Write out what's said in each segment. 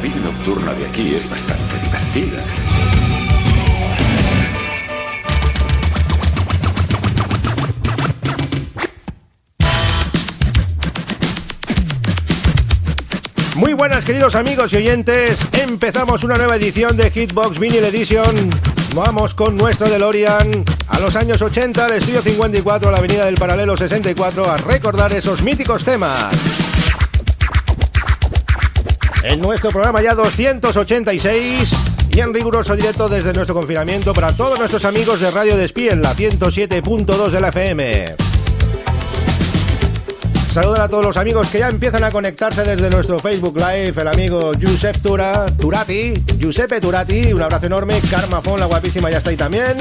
Vida nocturna de aquí es bastante divertida. Muy buenas queridos amigos y oyentes, empezamos una nueva edición de Hitbox Vinyl Edition. Vamos con nuestro DeLorean a los años 80, al estudio 54, a la avenida del Paralelo 64, a recordar esos míticos temas. En nuestro programa ya 286 y en riguroso directo desde nuestro confinamiento para todos nuestros amigos de Radio Despí en la 107.2 de la FM. Saludar a todos los amigos que ya empiezan a conectarse desde nuestro Facebook Live. El amigo Giuseppe Tura, Turati, Giuseppe Turati, un abrazo enorme. Karma Fon, la guapísima, ya está ahí también.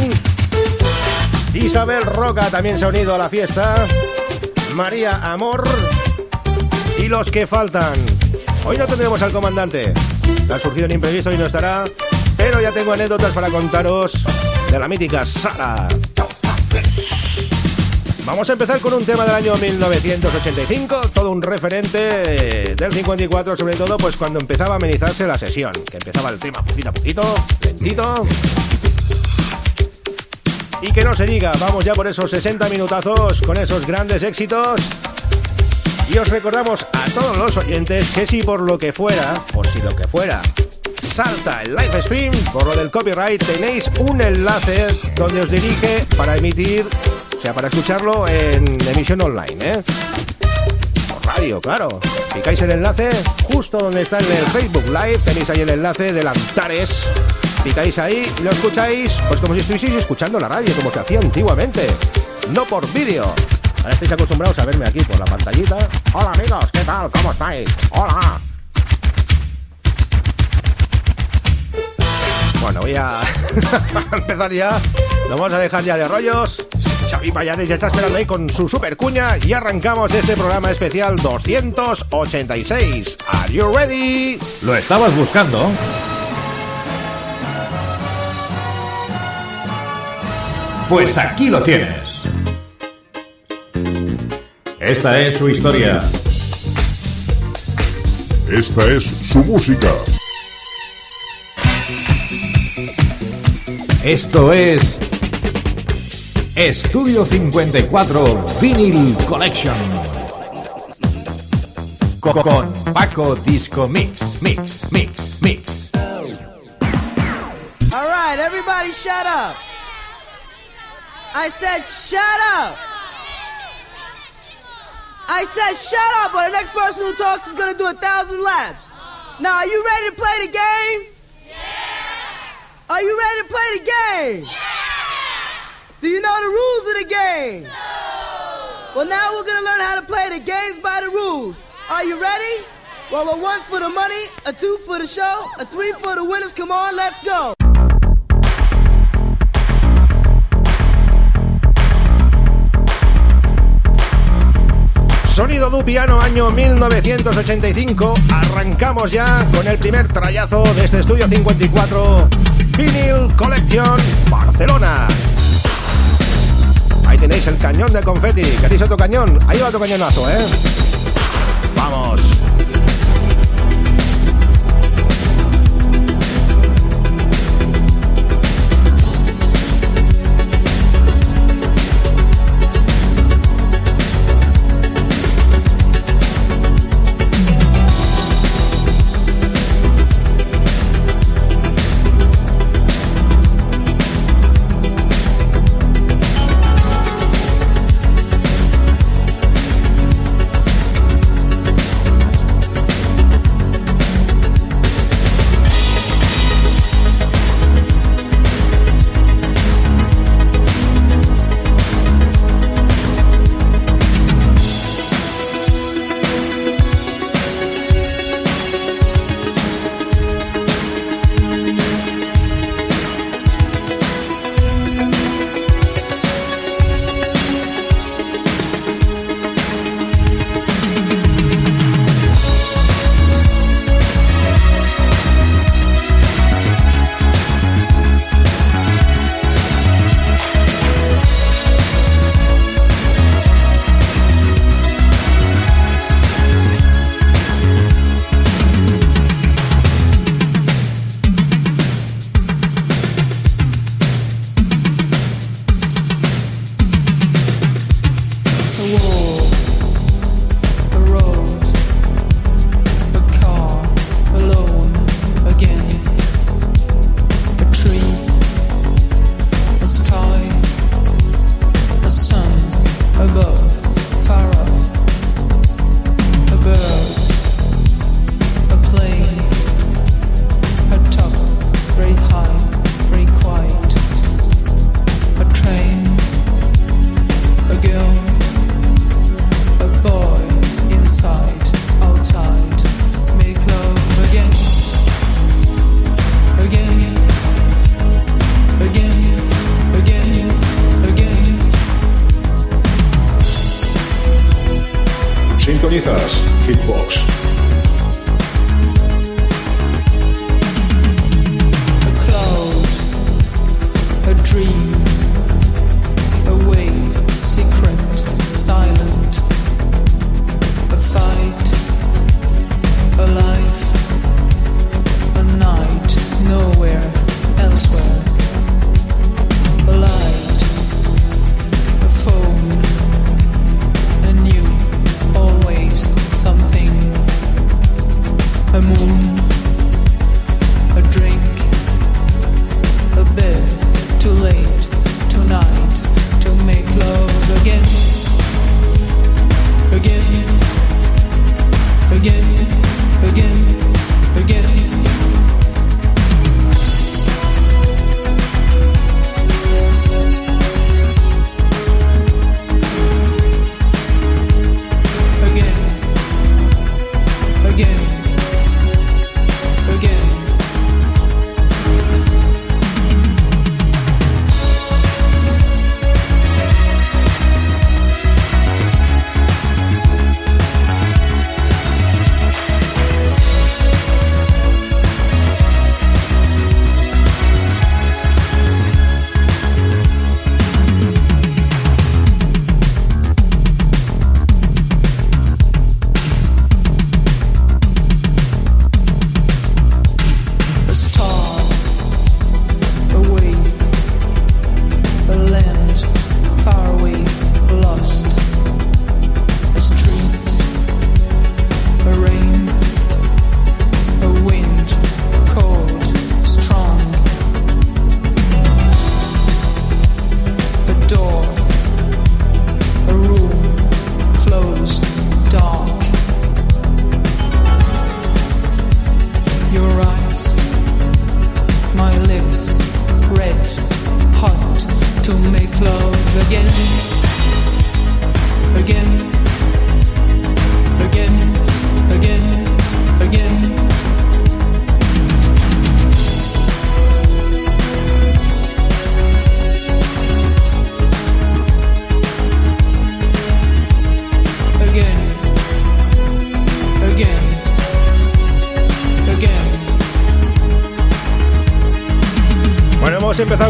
Isabel Roca también se ha unido a la fiesta. María Amor. Y los que faltan. Hoy no tendremos al comandante. Ha surgido un imprevisto y no estará. Pero ya tengo anécdotas para contaros de la mítica Sara. Vamos a empezar con un tema del año 1985, todo un referente del 54, sobre todo pues cuando empezaba a amenizarse la sesión, que empezaba el tema poquito a poquito, lentito. Y que no se diga, vamos ya por esos 60 minutazos con esos grandes éxitos. Y os recordamos a todos los oyentes que si por lo que fuera, por si lo que fuera, salta el live stream, por lo del copyright, tenéis un enlace donde os dirige para emitir o sea, para escucharlo en emisión online, ¿eh? Por radio, claro. Picáis el enlace justo donde está en el Facebook Live. Tenéis ahí el enlace del Antares. Picáis ahí lo escucháis, pues como si estuvieseis escuchando la radio, como se hacía antiguamente. No por vídeo. Ahora estáis acostumbrados a verme aquí por la pantallita. Hola amigos, ¿qué tal? ¿Cómo estáis? Hola. Bueno, voy a empezar ya. Lo vamos a dejar ya de rollos. Xavi Payanes ya está esperando ahí con su super cuña y arrancamos este programa especial 286. ¿Are you ready? ¿Lo estabas buscando? Pues aquí lo tienes. Esta es su historia. Esta es su música. Esto es Estudio 54 Vinyl Collection. Con Paco Disco Mix, Mix, Mix, Mix. All right, everybody shut up. I said shut up. I said shut up, or the next person who talks is going to do a thousand laps. Now, are you ready to play the game? Yeah. Are you ready to play the game? Yeah. Do you know the rules of the game? No. Well, now we're going to learn how to play the games by the rules. Are you ready? Well, a one for the money, a two for the show, a three for the winners. Come on, let's go. Sonido du piano año 1985. Arrancamos ya con el primer trayazo de este estudio 54 Vinyl Collection Barcelona. Ahí tenéis el cañón de confeti. ¿Queréis otro cañón? Ahí va otro cañonazo, ¿eh? Vamos.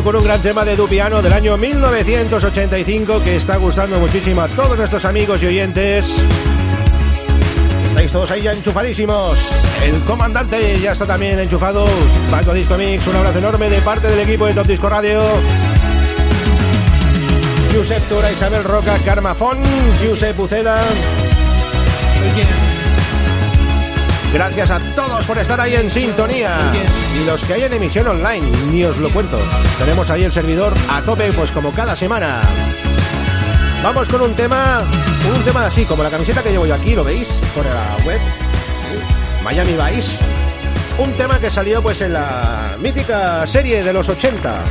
Con un gran tema de Dupiano del año 1985 que está gustando muchísimo a todos nuestros amigos y oyentes. Estáis todos ahí ya enchufadísimos. El comandante ya está también enchufado. Paco Disco Mix, un abrazo enorme de parte del equipo de Top Disco Radio. Josep Tura, Isabel Roca, Karma Fon, Josep Uceda. Gracias a todos por estar ahí en sintonía. Y los que hay en emisión online, ni os lo cuento. Tenemos ahí el servidor a tope, pues como cada semana. Vamos con un tema, un tema así, como la camiseta que llevo yo aquí, ¿lo veis? Por la web. Miami Vice. Un tema que salió pues en la mítica serie de los 80.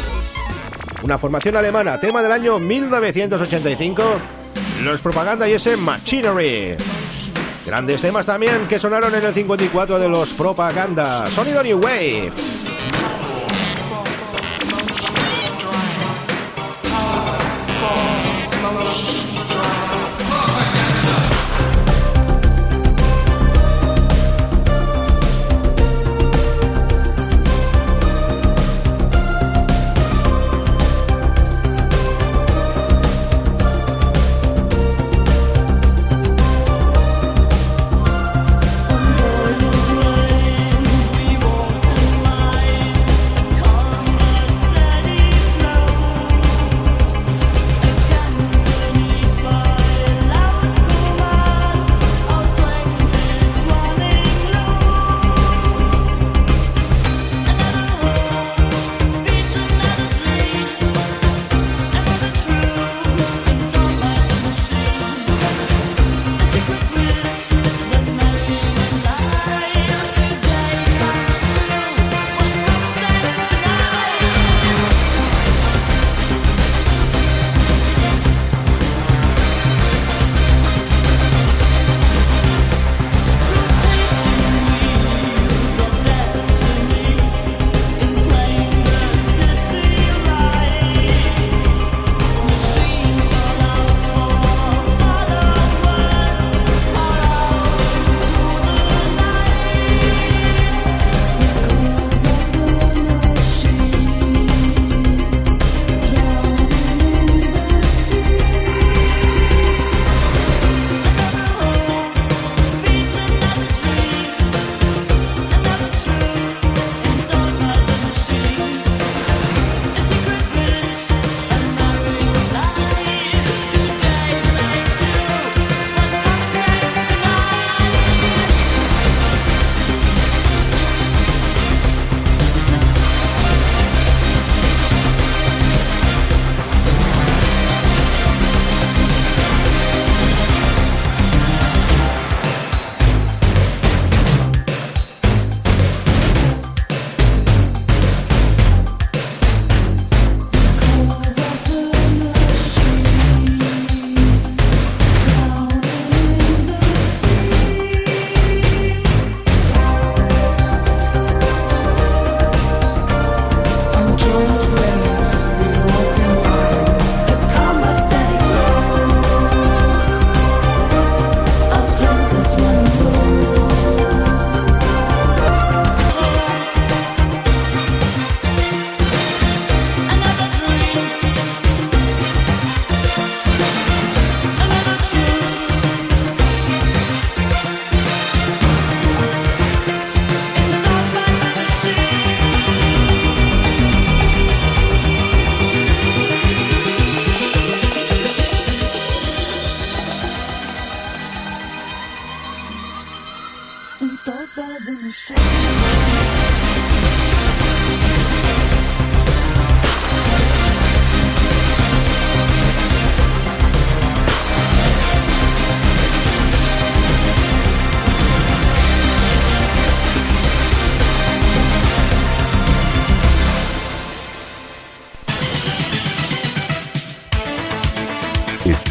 Una formación alemana, tema del año 1985. Los propaganda y ese Machinery. Grandes temas también que sonaron en el 54 de los propaganda. Sonido New Wave.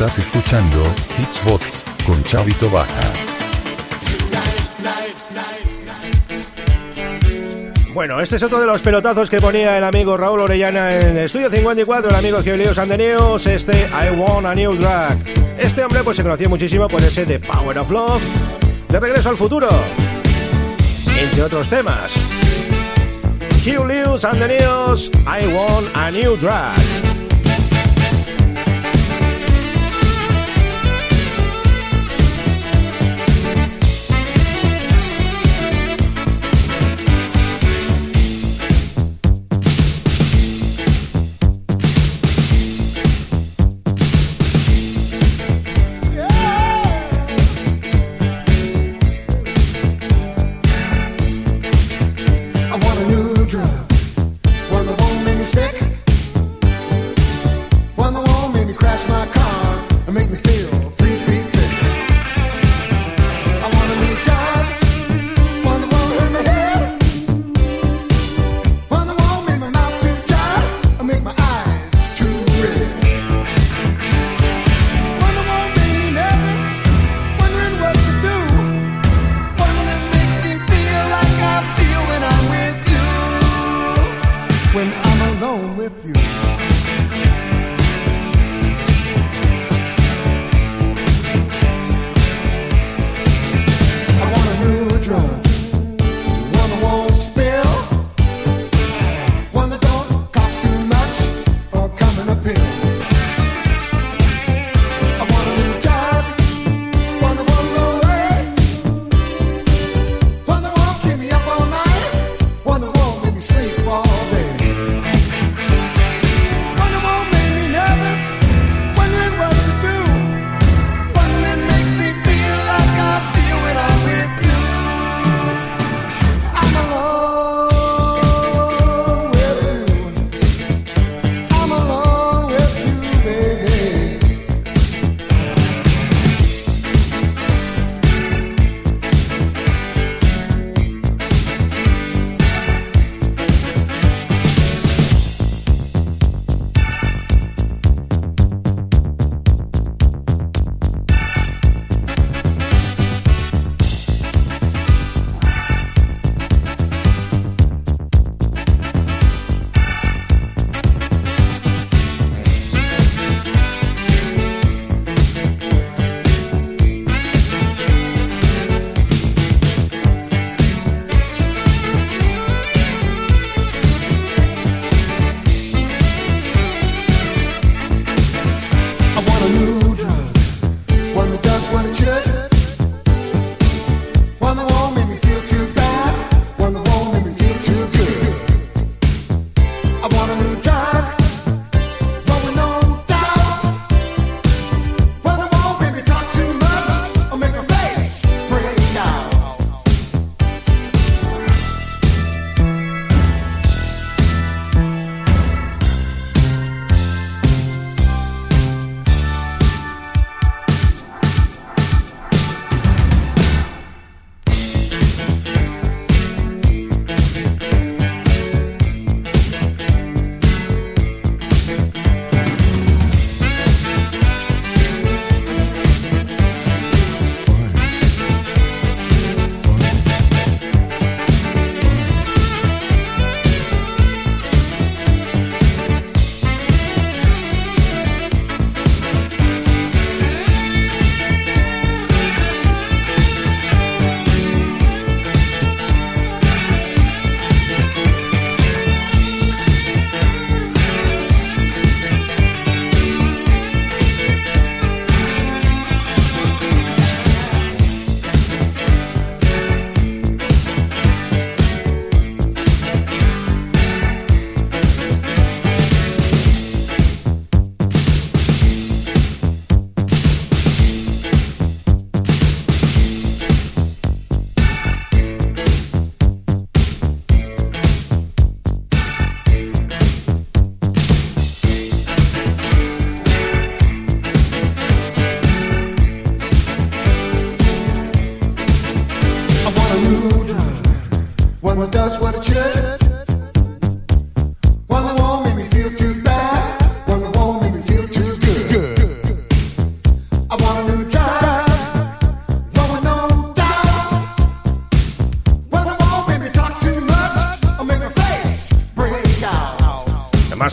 Estás escuchando Hitsbox con Chavito Baja. Bueno, este es otro de los pelotazos que ponía el amigo Raúl Orellana en Estudio 54, el amigo Giulio Andeneos, este I Want a New Drag. Este hombre pues se conoció muchísimo por ese de Power of Love, de Regreso al Futuro, entre otros temas. Julius Andeneos, I Want a New Drag.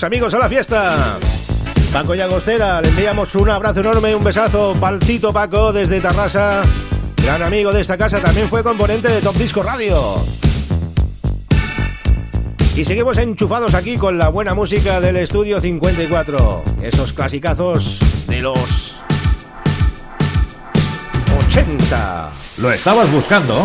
Amigos a la fiesta. Paco y Agostera, le enviamos un abrazo enorme, un besazo pa'l Tito Paco desde Tarrasa. Gran amigo de esta casa, también fue componente de Top Disco Radio. Y seguimos enchufados aquí con la buena música del estudio 54. Esos clasicazos de los 80. ¿Lo estabas buscando?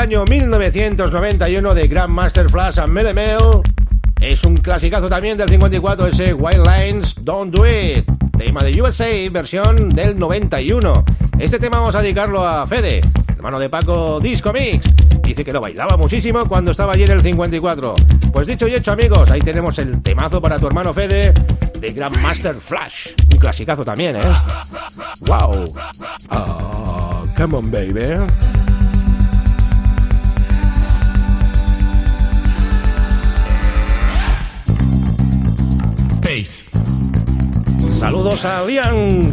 Año 1991 de Grandmaster Flash and Melemel. Es un clasicazo también del 54, ese Wild Lines Don't Do It. Tema de USA, versión del 91. Este tema vamos a dedicarlo a Fede, hermano de Paco Disco Mix. Dice que lo bailaba muchísimo cuando estaba allí en el 54. Pues dicho y hecho, amigos, ahí tenemos el temazo para tu hermano Fede de Grandmaster Flash. Un clasicazo también, ¿eh? ¡Wow! Ah, come on, baby. Saludos a Lian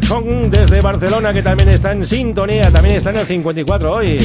desde Barcelona que también está en sintonía, también está en el 54 hoy.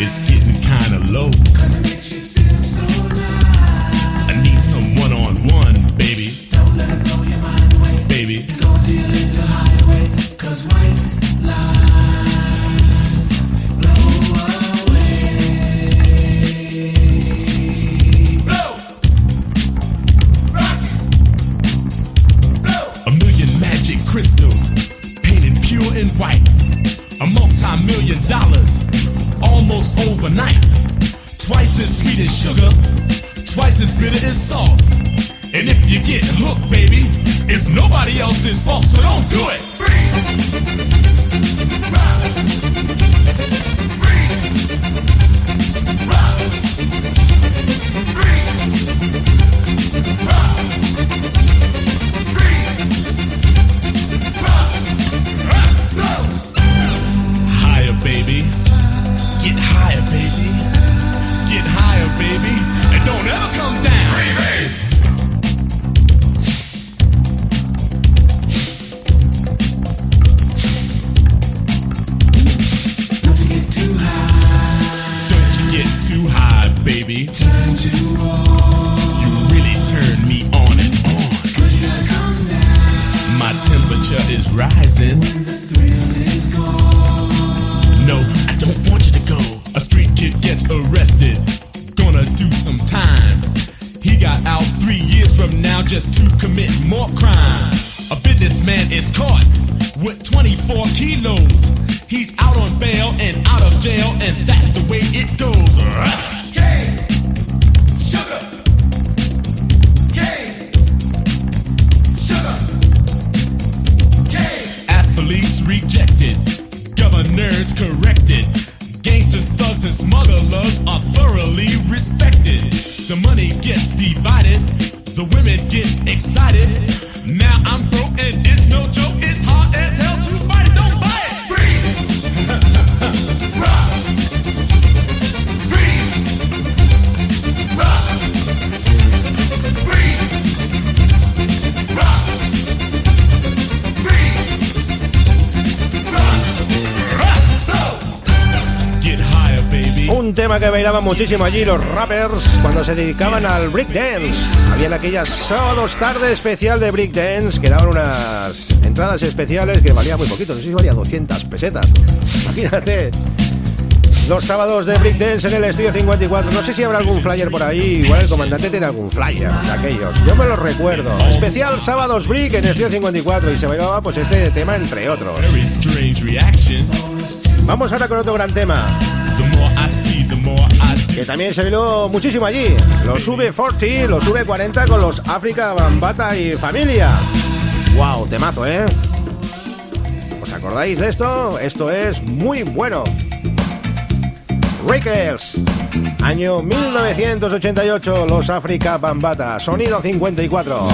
It's getting kinda low. Overnight. Twice as sweet as sugar, twice as bitter as salt. And if you get hooked, baby, it's nobody else's fault, so don't do it. Higher, baby. Governors corrected. Gangsters, thugs, and smugglers are thoroughly respected. The money gets divided, the women get excited. Now I'm broke and it's no joke. Tema que bailaban muchísimo allí los rappers cuando se dedicaban al breakdance. Habían aquellas sábados tarde especial de breakdance que daban unas entradas especiales que valía muy poquito, no sé si valía 200 pesetas. Imagínate. Los sábados de breakdance en el estudio 54. No sé si habrá algún flyer por ahí. Igual el comandante tiene algún flyer de aquellos. Yo me los recuerdo. Especial sábados break en el estudio 54 y se bailaba pues este tema entre otros. Vamos ahora con otro gran tema. Que también se bailó muchísimo allí. Los V40, los V40 con los África, Bambata y familia. Wow, temazo, ¿eh? ¿Os acordáis de esto? Esto es muy bueno. Rickles. Año 1988, los África Bambata. Sonido 54.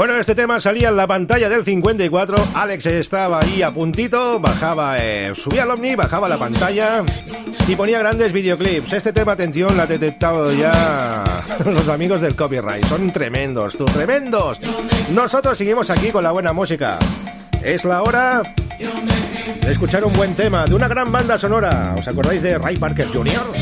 Bueno, este tema salía en la pantalla del 54. Alex estaba ahí a puntito, bajaba, eh, subía al ovni, bajaba la pantalla y ponía grandes videoclips. Este tema, atención, la ha detectado ya los amigos del copyright. Son tremendos, tremendos. Nosotros seguimos aquí con la buena música. Es la hora de escuchar un buen tema de una gran banda sonora. ¿Os acordáis de Ray Parker Jr.?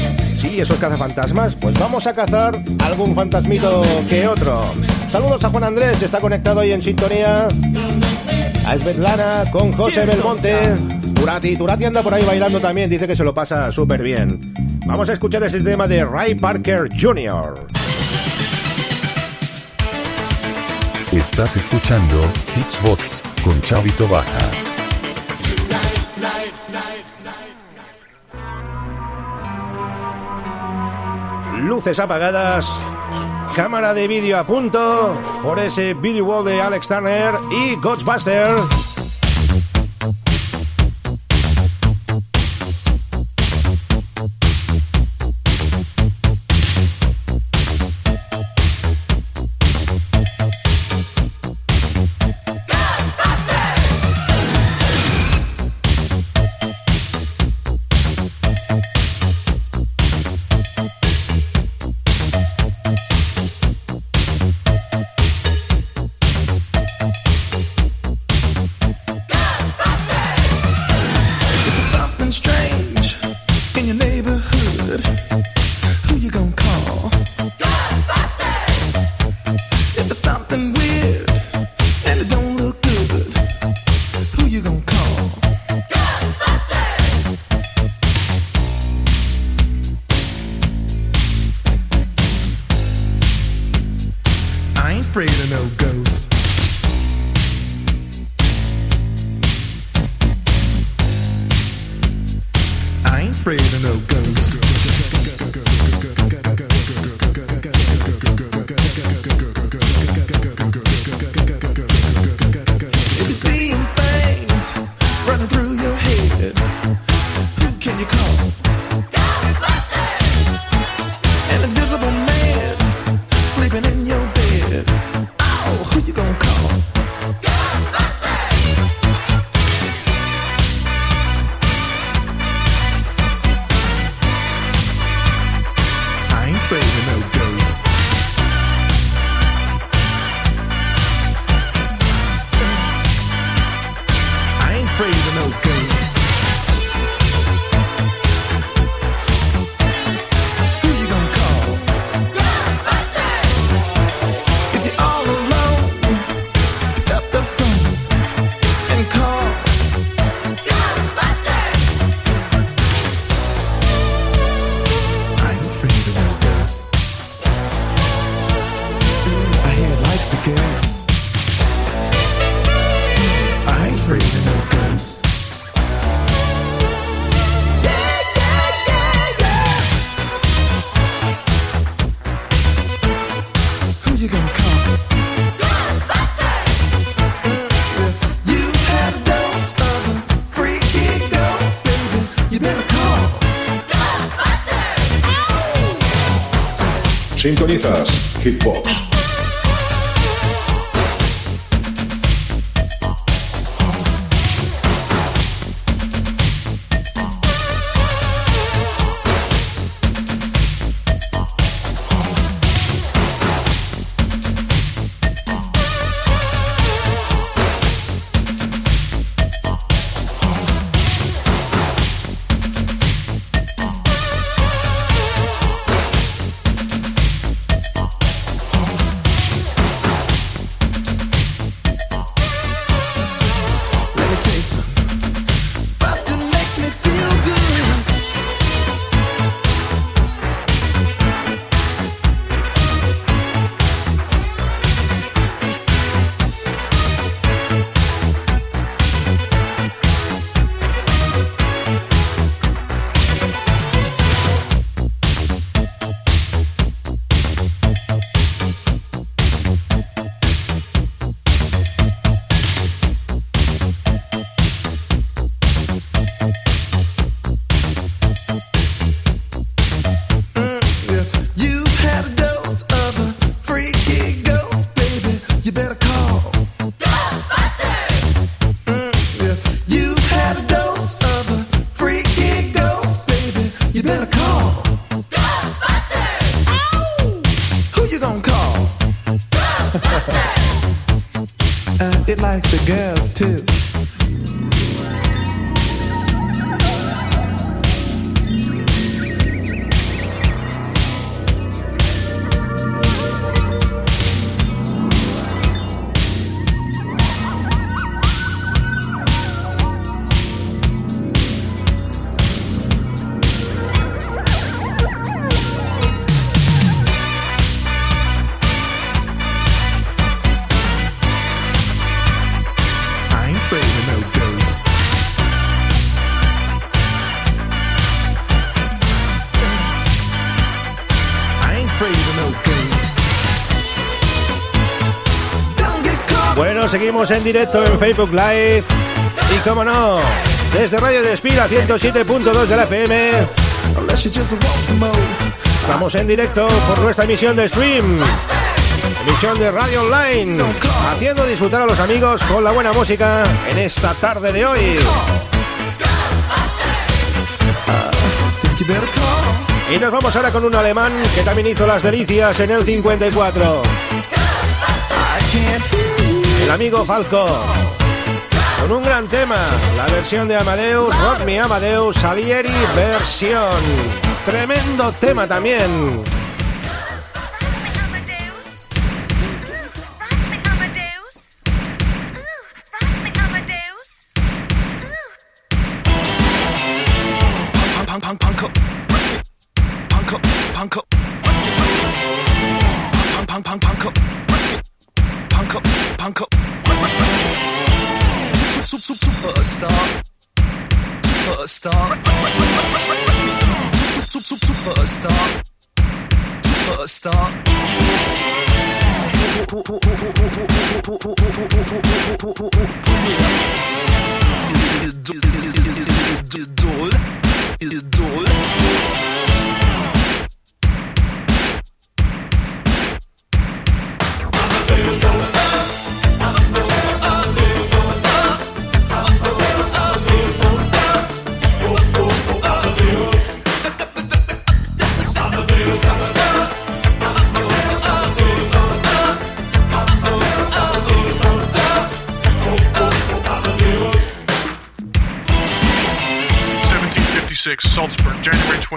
Sí, esos cazafantasmas. Pues vamos a cazar algún fantasmito que otro. Saludos a Juan Andrés, está conectado ahí en sintonía. A Svetlana con José Belmonte. Turati, Turati anda por ahí bailando también, dice que se lo pasa súper bien. Vamos a escuchar ese tema de Ray Parker Jr. Estás escuchando Hitsbox con Chavito Baja. luces apagadas, cámara de vídeo a punto por ese video Wall de Alex Turner y Ghostbuster. Sintonizas Hitbox. Seguimos en directo en Facebook Live. Y como no, desde Radio Despila 107.2 de la FM, estamos en directo por nuestra emisión de stream. Emisión de Radio Online, haciendo disfrutar a los amigos con la buena música en esta tarde de hoy. Y nos vamos ahora con un alemán que también hizo las delicias en el 54. El amigo Falco. Con un gran tema, la versión de Amadeus, Rock Amadeus, Salieri versión. Tremendo tema también. Superstar. Sup, sup, sup, Superstar. Superstar. Idol. Idol.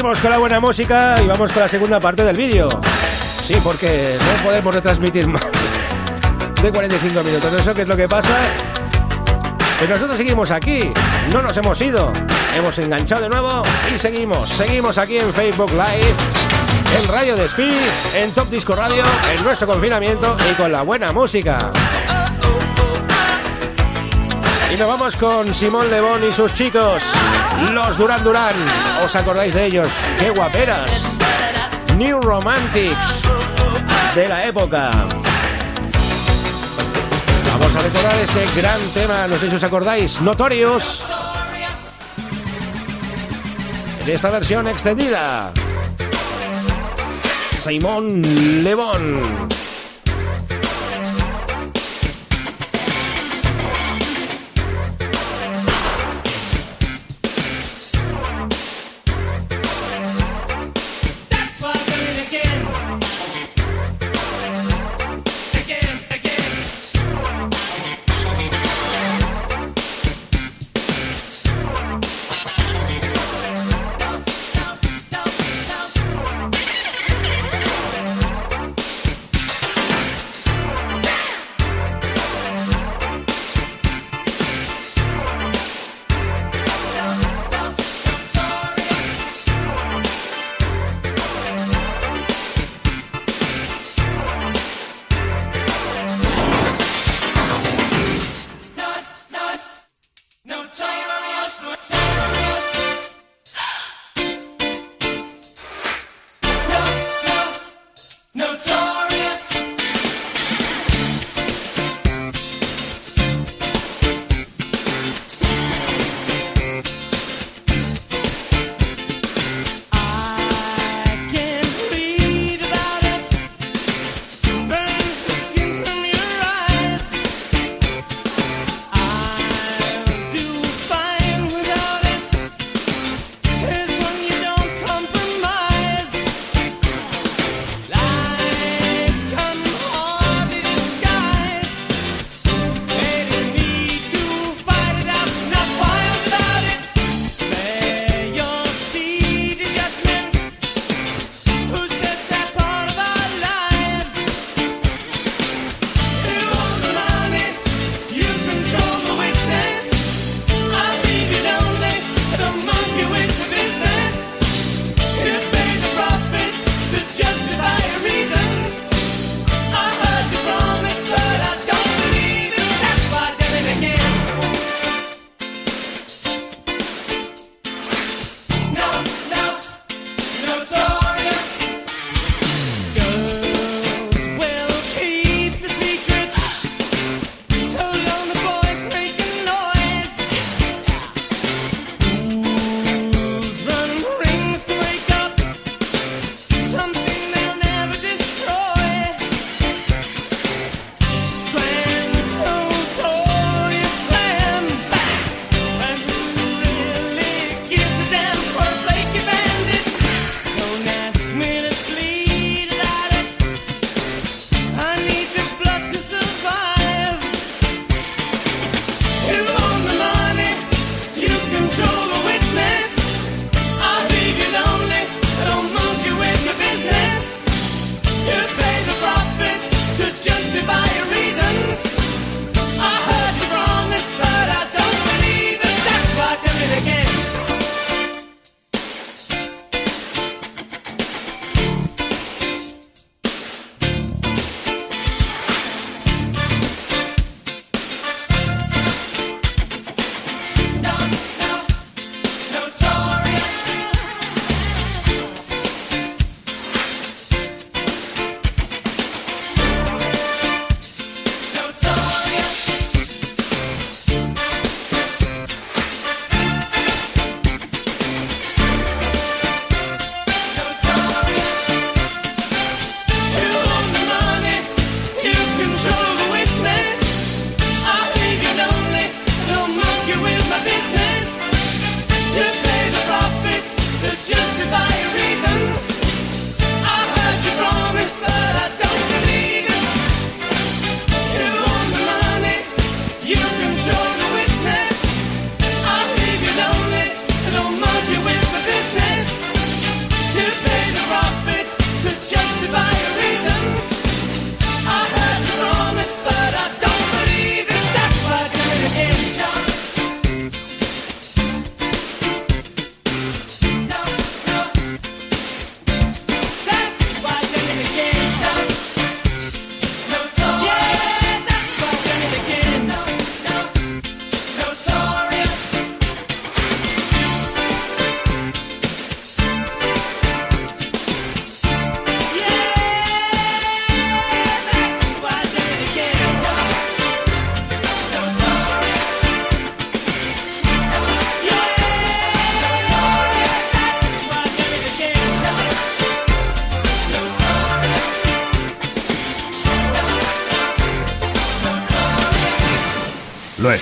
Seguimos con la buena música y vamos con la segunda parte del vídeo. Sí, porque no podemos retransmitir más de 45 minutos. ¿Eso qué es lo que pasa? Pues nosotros seguimos aquí, no nos hemos ido. Hemos enganchado de nuevo y seguimos. Seguimos aquí en Facebook Live, en Radio Despí, en Top Disco Radio, en nuestro confinamiento y con la buena música. Y nos vamos con Simón Lebón y sus chicos, los Duran Duran. ¿Os acordáis de ellos? ¡Qué guaperas! New Romantics de la época. Vamos a recordar ese gran tema, no sé si os acordáis, Notorious. En esta versión extendida. Simón Lebón.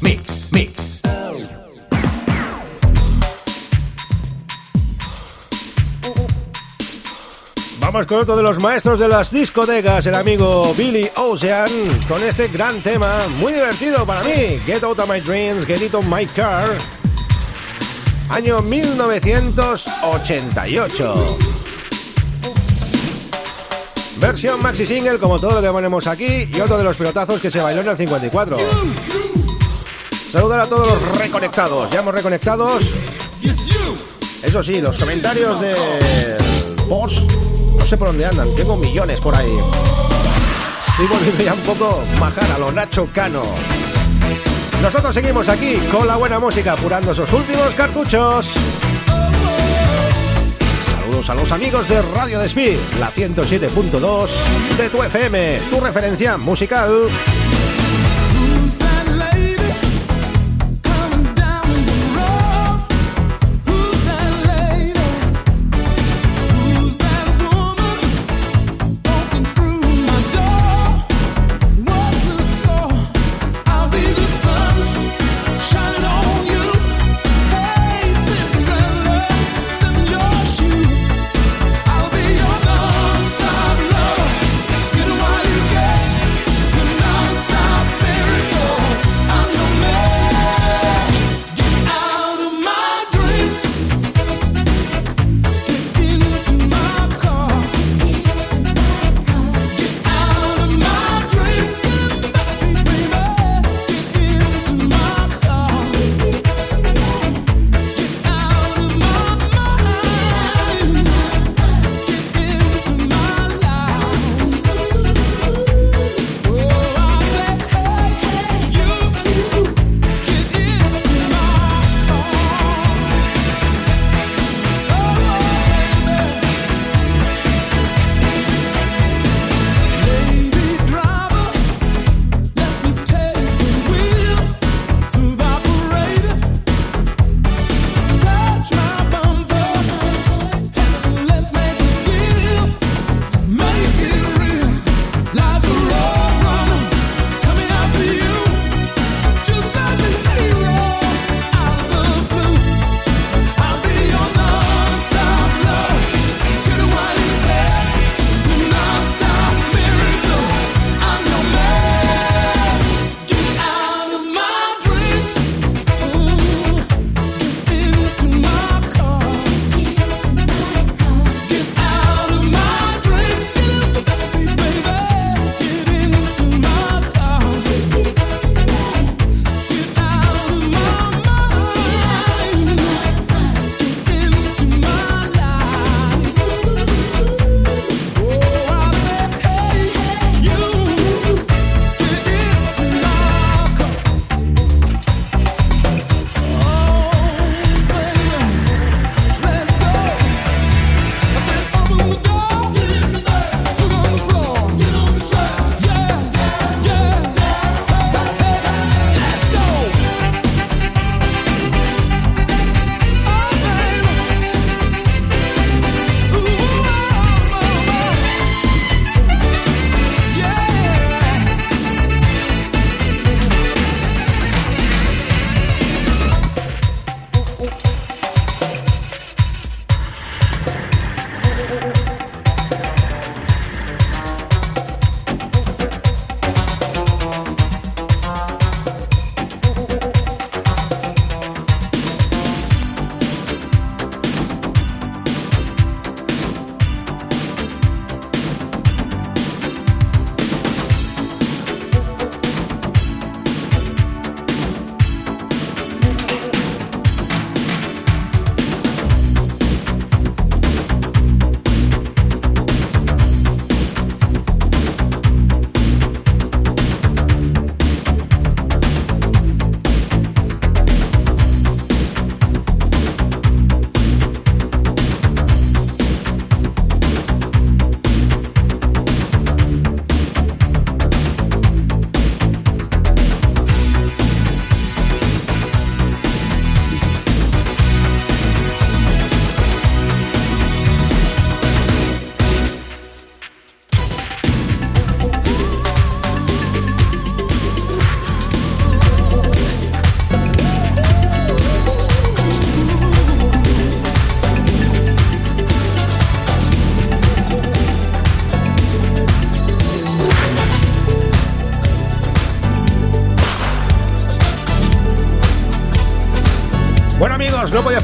Mix, Mix. Vamos con otro de los maestros de las discotecas, el amigo Billy Ocean, con este gran tema, muy divertido para mí, Get Out of My Dreams, Get It On My Car, año 1988. Versión maxi single, como todo lo que ponemos aquí, y otro de los pelotazos que se bailó en el 54. Saludar a todos los reconectados, ya hemos reconectados. Eso sí, los comentarios de post, no sé por dónde andan, tengo millones por ahí. Estoy volviendo ya un poco majar a lo Nacho Cano. Nosotros seguimos aquí con la buena música, apurando esos últimos cartuchos. Saludos a los amigos de Radio Despí, la 107.2 de tu FM, tu referencia musical.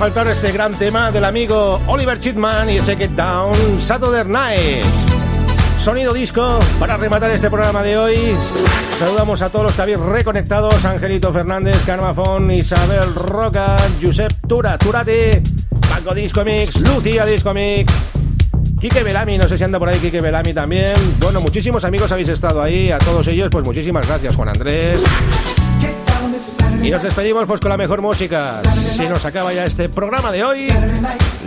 Faltar este gran tema del amigo Oliver Chitman y ese Get Down Saturday Night. Sonido disco para rematar este programa de hoy. Saludamos a todos los que habéis reconectados: Angelito Fernández, Carmafón, Isabel Roca, Josep Tura, Turati, Paco Disco Mix, Lucía Disco Mix. Quique Belami, no sé si anda por ahí Quique Belami también. Bueno, muchísimos amigos habéis estado ahí. A todos ellos, pues muchísimas gracias, Juan Andrés. Y nos despedimos pues con la mejor música. Si nos acaba ya este programa de hoy.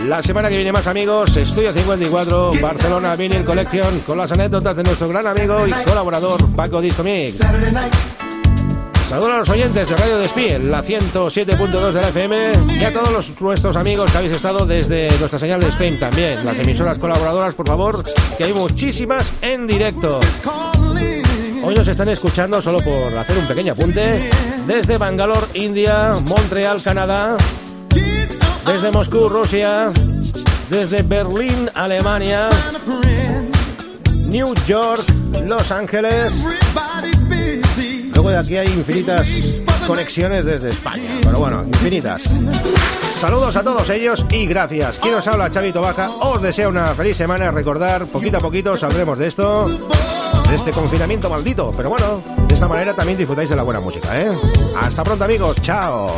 La semana que viene más amigos, Estudio 54, Barcelona Vinyl Collection, con las anécdotas de nuestro gran amigo y colaborador Paco Disco Mix. Saludos a los oyentes de Radio Despí, en la 107.2 de la FM, y a todos nuestros amigos que habéis estado desde nuestra señal de stream también. Las emisoras colaboradoras, por favor, que hay muchísimas en directo. Hoy nos están escuchando, solo por hacer un pequeño apunte, desde Bangalore, India, Montreal, Canadá, desde Moscú, Rusia, desde Berlín, Alemania, New York, Los Ángeles. Luego de aquí hay infinitas conexiones desde España, pero bueno, infinitas. Saludos a todos ellos y gracias. Quien os habla, Chavito Baja, os deseo una feliz semana. Recordar, poquito a poquito saldremos de esto, de este confinamiento maldito. Pero bueno, de esta manera también disfrutáis de la buena música, ¿eh? Hasta pronto, amigos. Chao.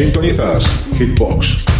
Sintonizas Hitbox.